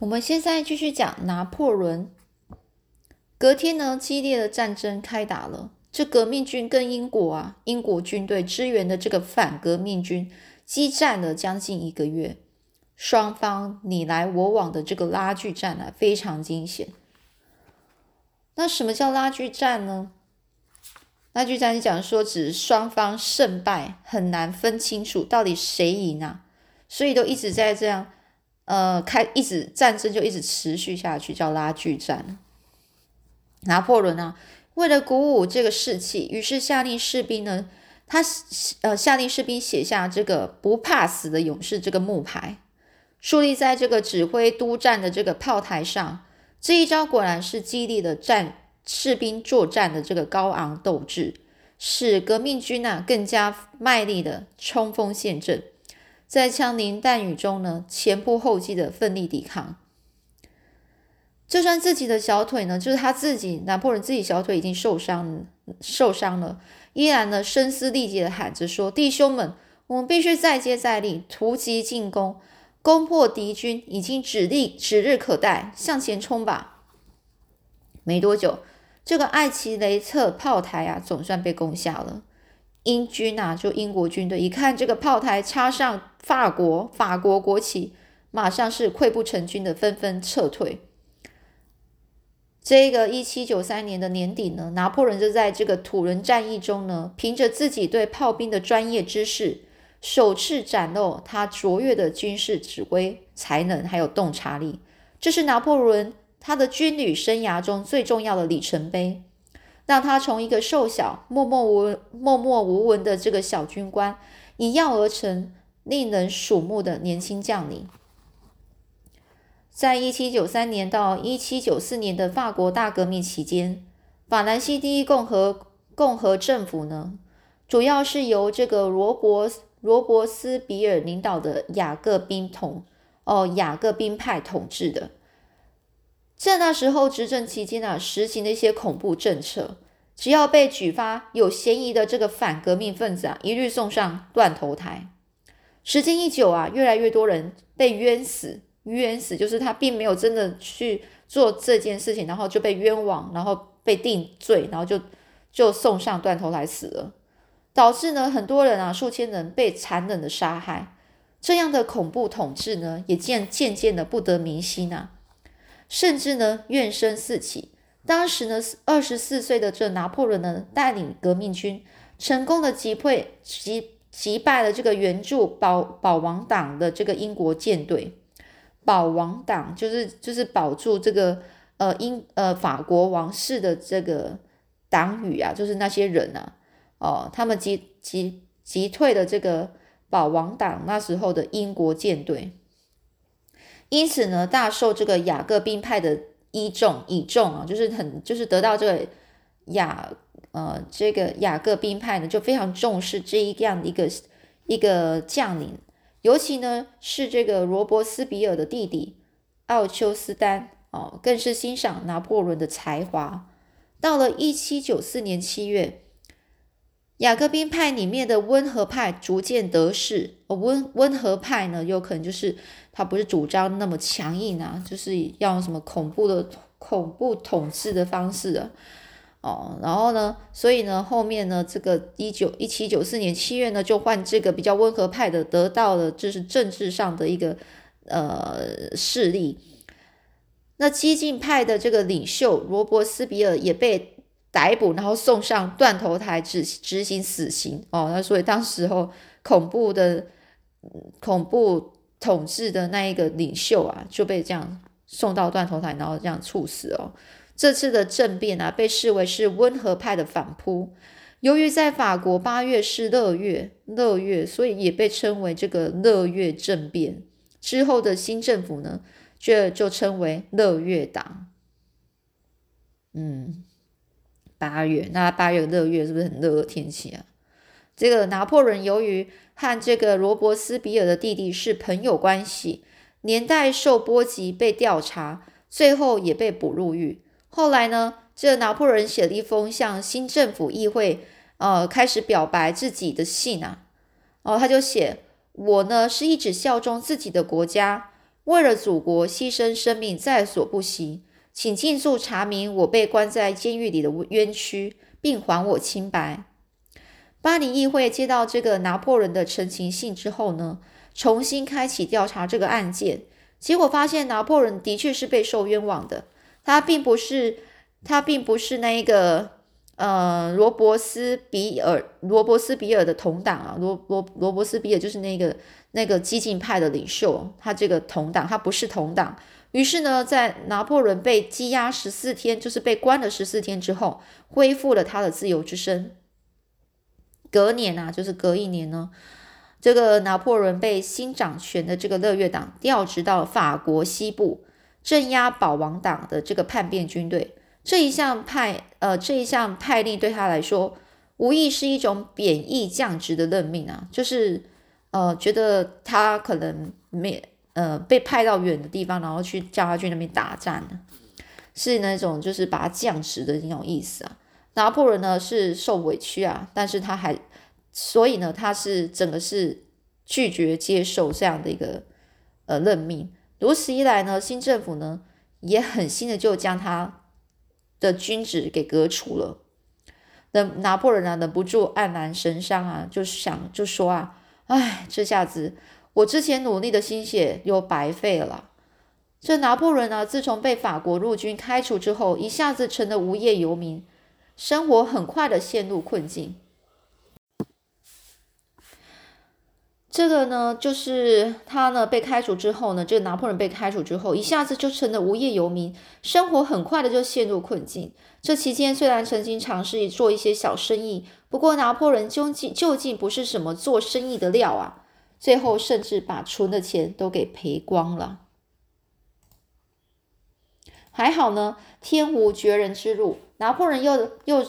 我们现在继续讲拿破仑。隔天呢，激烈的战争开打了。这革命军跟英国啊，英国军队支援的这个反革命军激战了将近一个月，双方你来我往的这个拉锯战啊，非常惊险。那什么叫拉锯战呢？拉锯战讲说，指双方胜败很难分清楚，到底谁赢啊？所以都一直在这样，呃，开一直战争就一直持续下去，叫拉锯战。拿破仑啊。为了鼓舞这个士气，于是下令士兵呢，他呃下令士兵写下这个“不怕死的勇士”这个木牌，树立在这个指挥督战的这个炮台上。这一招果然是激励了战士兵作战的这个高昂斗志，使革命军呐更加卖力的冲锋陷阵，在枪林弹雨中呢前仆后继的奋力抵抗。就算自己的小腿呢，就是他自己拿破仑自己小腿已经受伤受伤了，依然呢声嘶力竭的喊着说：“弟兄们，我们必须再接再厉，突击进攻，攻破敌军已经指力指日可待，向前冲吧！”没多久，这个艾奇雷特炮台啊，总算被攻下了。英军啊，就英国军队一看这个炮台插上法国法国国旗，马上是溃不成军的，纷纷撤退。这个一七九三年的年底呢，拿破仑就在这个土伦战役中呢，凭着自己对炮兵的专业知识，首次展露他卓越的军事指挥才能，还有洞察力。这是拿破仑他的军旅生涯中最重要的里程碑，让他从一个瘦小、默默无默默无闻的这个小军官，一跃而成令人瞩目的年轻将领。在一七九三年到一七九四年的法国大革命期间，法兰西第一共和共和政府呢，主要是由这个罗伯罗伯斯比尔领导的雅各宾统哦雅各宾派统治的。在那时候执政期间啊，实行的一些恐怖政策，只要被举发有嫌疑的这个反革命分子啊，一律送上断头台。时间一久啊，越来越多人被冤死。冤死就是他并没有真的去做这件事情，然后就被冤枉，然后被定罪，然后就就送上断头台死了，导致呢很多人啊数千人被残忍的杀害，这样的恐怖统治呢也渐渐渐的不得民心啊，甚至呢怨声四起。当时呢二十四岁的这拿破仑呢带领革命军成功的击溃击击败了这个援助保保王党的这个英国舰队。保王党就是就是保住这个呃英呃法国王室的这个党羽啊，就是那些人啊，哦，他们击击击退了这个保王党那时候的英国舰队，因此呢，大受这个雅各宾派的倚重倚重啊，就是很就是得到这个雅呃这个雅各宾派呢，就非常重视这一样的一个一个将领。尤其呢是这个罗伯斯比尔的弟弟奥丘斯丹哦，更是欣赏拿破仑的才华。到了一七九四年七月，雅各宾派里面的温和派逐渐得势。温温和派呢，有可能就是他不是主张那么强硬啊，就是要什么恐怖的恐怖统治的方式啊。哦，然后呢？所以呢，后面呢，这个一九一七九四年七月呢，就换这个比较温和派的得到了，就是政治上的一个呃势力。那激进派的这个领袖罗伯斯比尔也被逮捕，然后送上断头台执执行死刑。哦，那所以当时候恐怖的恐怖统治的那一个领袖啊，就被这样送到断头台，然后这样处死哦。这次的政变啊，被视为是温和派的反扑。由于在法国八月是乐月，乐月，所以也被称为这个乐月政变。之后的新政府呢，就就称为乐月党。嗯，八月，那八月乐月是不是很热的天气啊？这个拿破仑由于和这个罗伯斯比尔的弟弟是朋友关系，年代受波及，被调查，最后也被捕入狱。后来呢，这拿破仑写了一封向新政府议会，呃，开始表白自己的信啊。哦，他就写：“我呢是一直效忠自己的国家，为了祖国牺牲生命在所不惜，请尽速查明我被关在监狱里的冤屈，并还我清白。巴黎议会接到这个拿破仑的陈情信之后呢，重新开启调查这个案件，结果发现拿破仑的确是被受冤枉的，他并不是他并不是那一个。呃，罗伯斯比尔，罗伯斯比尔的同党啊，罗罗罗伯斯比尔就是那个那个激进派的领袖，他这个同党，他不是同党。于是呢，在拿破仑被羁押十四天，就是被关了十四天之后，恢复了他的自由之身。隔年啊，就是隔一年呢，这个拿破仑被新掌权的这个乐乐党调职到法国西部，镇压保王党的这个叛变军队。这一项派，呃，这一项派令对他来说，无疑是一种贬义降职的任命啊，就是，呃，觉得他可能没，呃，被派到远的地方，然后去叫他去那边打战呢，是那种就是把他降职的那种意思啊。拿破仑呢是受委屈啊，但是他还，所以呢，他是整个是拒绝接受这样的一个呃任命。如此一来呢，新政府呢也狠心的就将他。的君子给革除了，那拿破仑啊忍不住黯然神伤啊，就想就说啊，哎，这下子我之前努力的心血又白费了。这拿破仑呢，自从被法国陆军开除之后，一下子成了无业游民，生活很快的陷入困境。这个呢，就是他呢被开除之后呢，这个拿破仑被开除之后，一下子就成了无业游民，生活很快的就陷入困境。这期间虽然曾经尝试做一些小生意，不过拿破仑究竟究竟不是什么做生意的料啊，最后甚至把存的钱都给赔光了。还好呢，天无绝人之路，拿破仑又又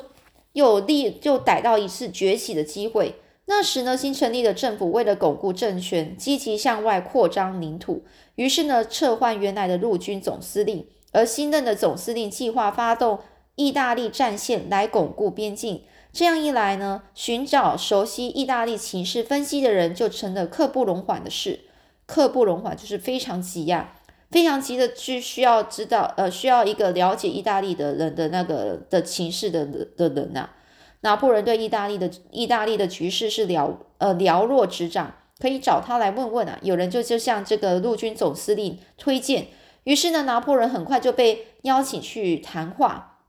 又立又逮到一次崛起的机会。那时呢，新成立的政府为了巩固政权，积极向外扩张领土，于是呢，撤换原来的陆军总司令，而新任的总司令计划发动意大利战线来巩固边境。这样一来呢，寻找熟悉意大利情势分析的人就成了刻不容缓的事。刻不容缓就是非常急呀，非常急的去需要知道，呃，需要一个了解意大利的人的那个的情势的的人呐。拿破仑对意大利的意大利的局势是了呃了若指掌，可以找他来问问啊。有人就就向这个陆军总司令推荐，于是呢，拿破仑很快就被邀请去谈话。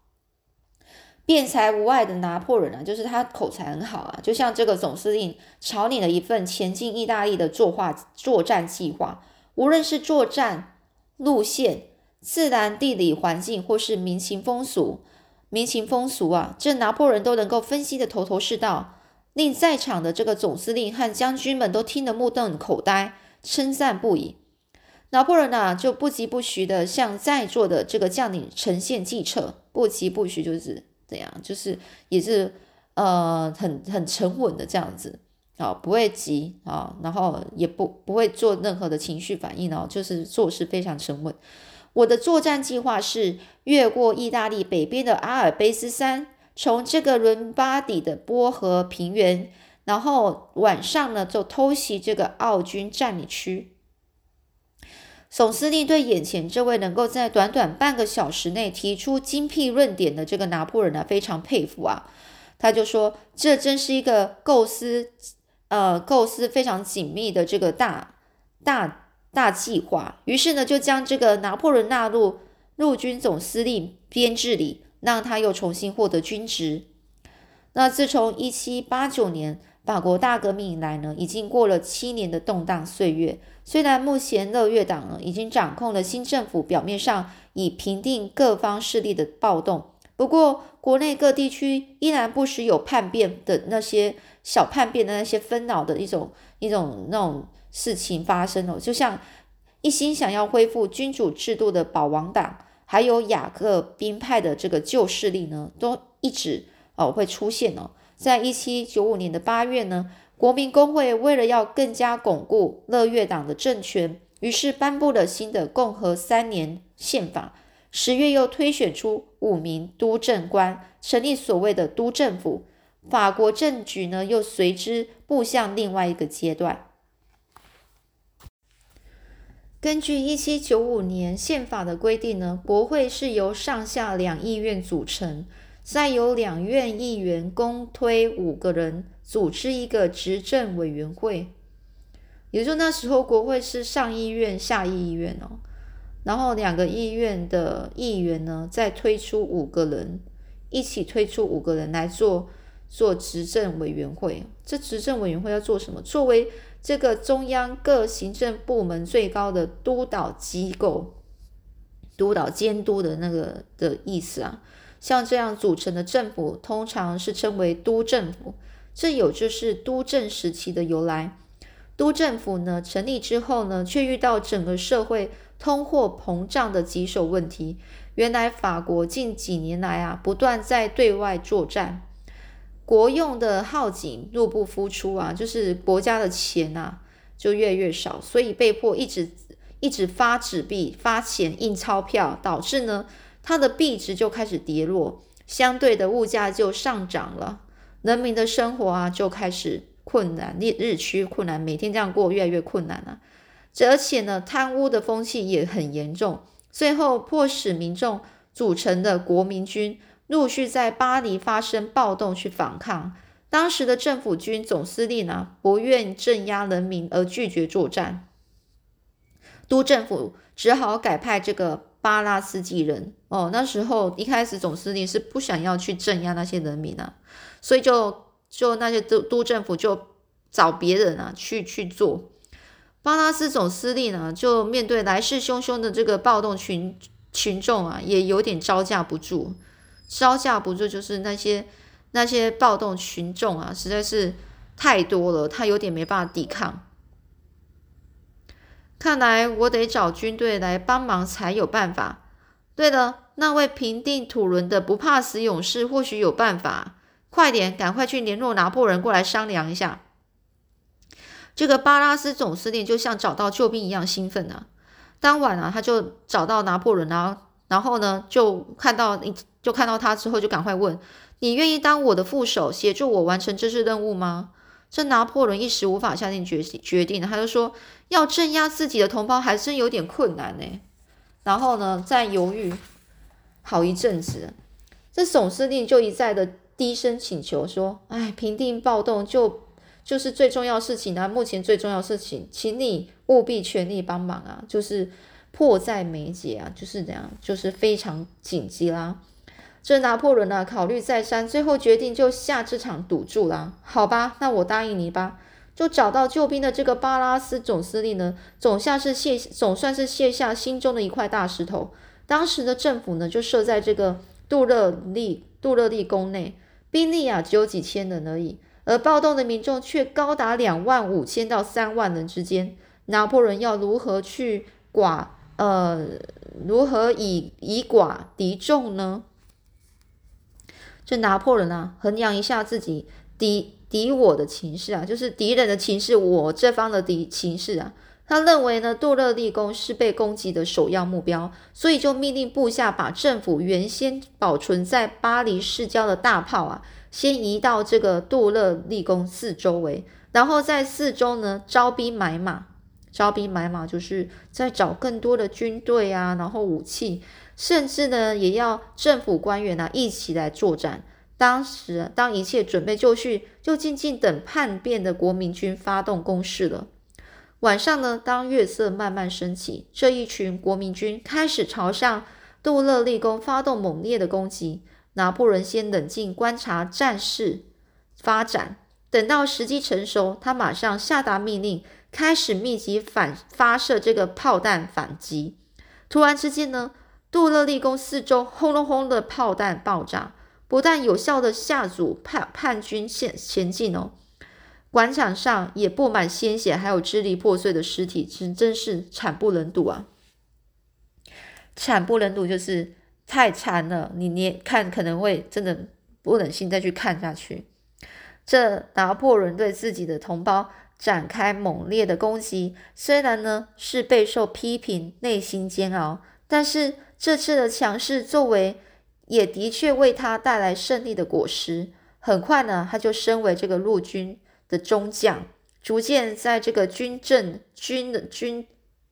辩才无碍的拿破仑啊，就是他口才很好啊，就像这个总司令朝拟了一份前进意大利的作画作战计划，无论是作战路线、自然地理环境或是民情风俗。民情风俗啊，这拿破仑都能够分析的头头是道，令在场的这个总司令和将军们都听得目瞪口呆，称赞不已。拿破仑呢，就不疾不徐的向在座的这个将领呈现计策，不疾不徐就是怎样，就是也是呃很很沉稳的这样子啊，不会急啊，然后也不不会做任何的情绪反应哦，就是做事非常沉稳。我的作战计划是越过意大利北边的阿尔卑斯山，从这个伦巴底的波河平原，然后晚上呢就偷袭这个奥军占领区。总司令对眼前这位能够在短短半个小时内提出精辟论点的这个拿破仑呢非常佩服啊，他就说这真是一个构思，呃，构思非常紧密的这个大大。大计划，于是呢，就将这个拿破仑纳入陆军总司令编制里，让他又重新获得军职。那自从一七八九年法国大革命以来呢，已经过了七年的动荡岁月。虽然目前乐乐党呢已经掌控了新政府，表面上已平定各方势力的暴动，不过国内各地区依然不时有叛变的那些小叛变的那些纷扰的一种一种那种。事情发生了，就像一心想要恢复君主制度的保王党，还有雅各宾派的这个旧势力呢，都一直哦会出现哦。在一七九五年的八月呢，国民公会为了要更加巩固乐月党的政权，于是颁布了新的共和三年宪法。十月又推选出五名督政官，成立所谓的督政府。法国政局呢，又随之步向另外一个阶段。根据一七九五年宪法的规定呢，国会是由上下两议院组成，再由两院议员公推五个人组织一个执政委员会。也就那时候，国会是上议院、下议院哦，然后两个议院的议员呢，再推出五个人，一起推出五个人来做做执政委员会。这执政委员会要做什么？作为这个中央各行政部门最高的督导机构，督导监督的那个的意思啊，像这样组成的政府，通常是称为督政府。这有就是督政时期的由来。督政府呢成立之后呢，却遇到整个社会通货膨胀的棘手问题。原来法国近几年来啊，不断在对外作战。国用的耗尽，入不敷出啊，就是国家的钱呐就越越少，所以被迫一直一直发纸币、发钱、印钞票，导致呢它的币值就开始跌落，相对的物价就上涨了，人民的生活啊就开始困难，日日趋困难，每天这样过越来越困难了。而且呢，贪污的风气也很严重，最后迫使民众组成的国民军。陆续在巴黎发生暴动去反抗，当时的政府军总司令呢不愿镇压人民而拒绝作战，督政府只好改派这个巴拉斯基人。哦，那时候一开始总司令是不想要去镇压那些人民啊，所以就就那些督督政府就找别人啊去去做。巴拉斯总司令呢就面对来势汹汹的这个暴动群群众啊，也有点招架不住。招架不住，就是那些那些暴动群众啊，实在是太多了，他有点没办法抵抗。看来我得找军队来帮忙才有办法。对了，那位平定土伦的不怕死勇士或许有办法。快点，赶快去联络拿破仑过来商量一下。这个巴拉斯总司令就像找到救兵一样兴奋啊！当晚啊，他就找到拿破仑啊。然后呢，就看到你，就看到他之后，就赶快问：“你愿意当我的副手，协助我完成这次任务吗？”这拿破仑一时无法下定决决定，他就说：“要镇压自己的同胞，还真有点困难呢。”然后呢，再犹豫好一阵子，这总司令就一再的低声请求说：“哎，平定暴动就就是最重要事情啊！目前最重要事情，请你务必全力帮忙啊！”就是。迫在眉睫啊，就是这样，就是非常紧急啦。这拿破仑呢，考虑再三，最后决定就下这场赌注啦。好吧，那我答应你吧。就找到救兵的这个巴拉斯总司令呢，总算是卸，总算是卸下心中的一块大石头。当时的政府呢，就设在这个杜勒利杜勒利宫内，兵力啊只有几千人而已，而暴动的民众却高达两万五千到三万人之间。拿破仑要如何去寡？呃，如何以以寡敌众呢？这拿破仑啊，衡量一下自己敌敌我的情势啊，就是敌人的情势，我这方的敌情势啊。他认为呢，杜勒利宫是被攻击的首要目标，所以就命令部下把政府原先保存在巴黎市郊的大炮啊，先移到这个杜勒利宫四周围，然后在四周呢招兵买马。招兵买马，就是在找更多的军队啊，然后武器，甚至呢，也要政府官员啊一起来作战。当时，当一切准备就绪，就静静等叛变的国民军发动攻势了。晚上呢，当月色慢慢升起，这一群国民军开始朝向杜勒利宫发动猛烈的攻击。拿破仑先冷静观察战事发展，等到时机成熟，他马上下达命令。开始密集反发射这个炮弹反击，突然之间呢，杜勒利宫四周轰隆轰的炮弹爆炸，不但有效的吓阻叛叛军前前进哦，广场上也布满鲜血，还有支离破碎的尸体，真真是惨不忍睹啊！惨不忍睹就是太惨了，你你看可能会真的不忍心再去看下去。这拿破仑对自己的同胞。展开猛烈的攻击，虽然呢是备受批评，内心煎熬，但是这次的强势作为也的确为他带来胜利的果实。很快呢，他就升为这个陆军的中将，逐渐在这个军政军的军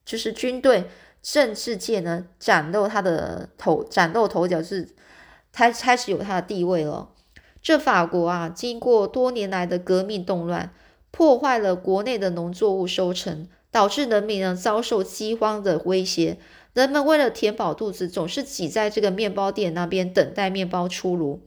就是军队政治界呢崭露他的头，崭露头角，是开开始有他的地位了。这法国啊，经过多年来的革命动乱，破坏了国内的农作物收成，导致人民呢遭受饥荒的威胁。人们为了填饱肚子，总是挤在这个面包店那边等待面包出炉。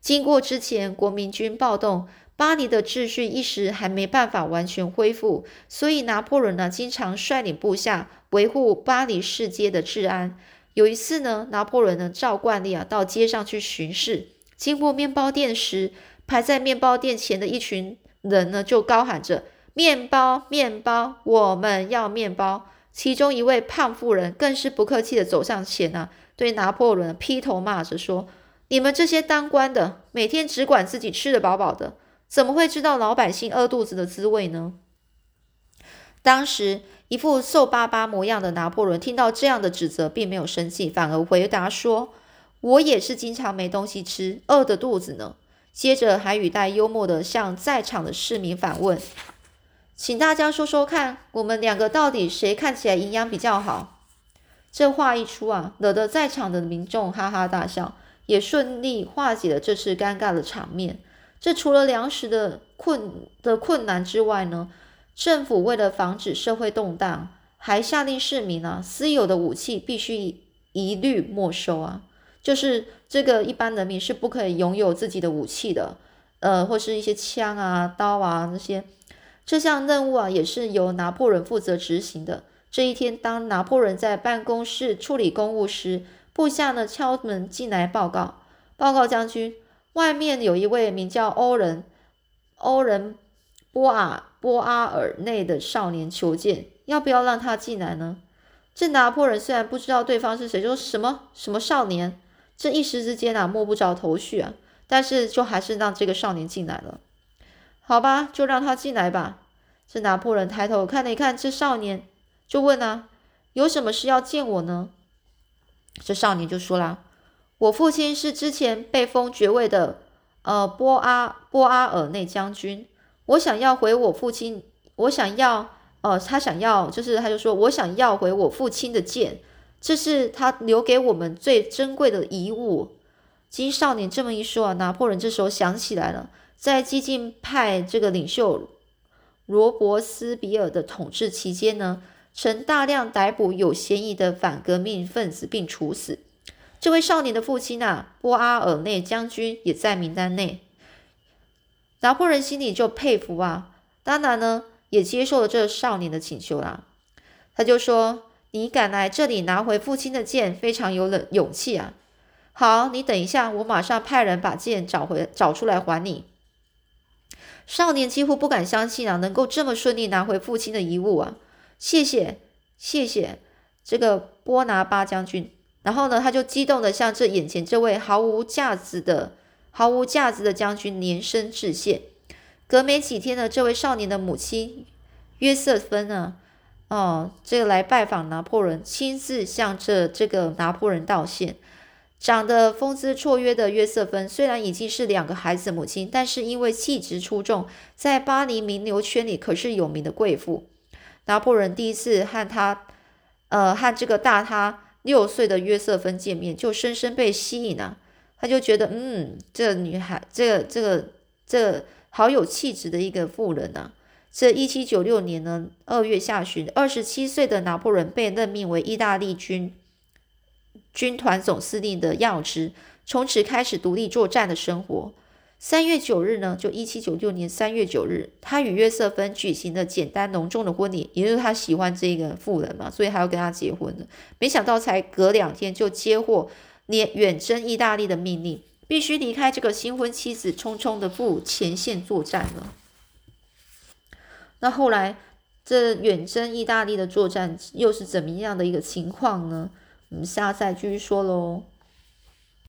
经过之前国民军暴动，巴黎的秩序一时还没办法完全恢复，所以拿破仑呢经常率领部下维护巴黎市街的治安。有一次呢，拿破仑呢照惯例啊到街上去巡视。经过面包店时，排在面包店前的一群人呢，就高喊着：“面包，面包，我们要面包！”其中一位胖妇人更是不客气的走上前啊，对拿破仑劈头骂着说：“你们这些当官的，每天只管自己吃得饱饱的，怎么会知道老百姓饿肚子的滋味呢？”当时一副瘦巴巴模样的拿破仑听到这样的指责，并没有生气，反而回答说。我也是经常没东西吃，饿的肚子呢。接着还语带幽默的向在场的市民反问：“请大家说说看，我们两个到底谁看起来营养比较好？”这话一出啊，惹得在场的民众哈哈大笑，也顺利化解了这次尴尬的场面。这除了粮食的困的困难之外呢，政府为了防止社会动荡，还下令市民啊，私有的武器必须一律没收啊。就是这个一般人民是不可以拥有自己的武器的，呃，或是一些枪啊、刀啊那些。这项任务啊，也是由拿破仑负责执行的。这一天，当拿破仑在办公室处理公务时，部下呢敲门进来报告：“报告将军，外面有一位名叫欧人欧人波尔波阿尔内的少年求见，要不要让他进来呢？”这拿破仑虽然不知道对方是谁，说什么什么少年。这一时之间啊，摸不着头绪啊，但是就还是让这个少年进来了。好吧，就让他进来吧。这拿破仑抬头看了一看这少年，就问啊：“有什么事要见我呢？”这少年就说啦：“我父亲是之前被封爵位的呃波阿波阿尔内将军，我想要回我父亲，我想要呃他想要就是他就说我想要回我父亲的剑。”这是他留给我们最珍贵的遗物。经少年这么一说啊，拿破仑这时候想起来了，在激进派这个领袖罗伯斯比尔的统治期间呢，曾大量逮捕有嫌疑的反革命分子并处死。这位少年的父亲啊，波阿尔内将军也在名单内。拿破仑心里就佩服啊，当然呢，也接受了这少年的请求啦。他就说。你敢来这里拿回父亲的剑，非常有勇勇气啊！好，你等一下，我马上派人把剑找回找出来还你。少年几乎不敢相信啊，能够这么顺利拿回父亲的遗物啊！谢谢，谢谢这个波拿巴将军。然后呢，他就激动的向这眼前这位毫无价值的、毫无价值的将军连声致谢。隔没几天呢，这位少年的母亲约瑟芬呢？哦，这个来拜访拿破仑，亲自向这这个拿破仑道歉。长得风姿绰约的约瑟芬，虽然已经是两个孩子母亲，但是因为气质出众，在巴黎名流圈里可是有名的贵妇。拿破仑第一次和他，呃，和这个大他六岁的约瑟芬见面，就深深被吸引了。他就觉得，嗯，这女孩，这个这个这好有气质的一个妇人呐。这一七九六年呢，二月下旬，二十七岁的拿破仑被任命为意大利军军团总司令的要职，从此开始独立作战的生活。三月九日呢，就一七九六年三月九日，他与约瑟芬举行了简单隆重的婚礼，也就是他喜欢这个妇人嘛，所以还要跟他结婚的。没想到才隔两天就接获远远征意大利的命令，必须离开这个新婚妻子，匆匆的赴前线作战了。那后来，这远征意大利的作战又是怎么样的一个情况呢？我们下再继续说喽。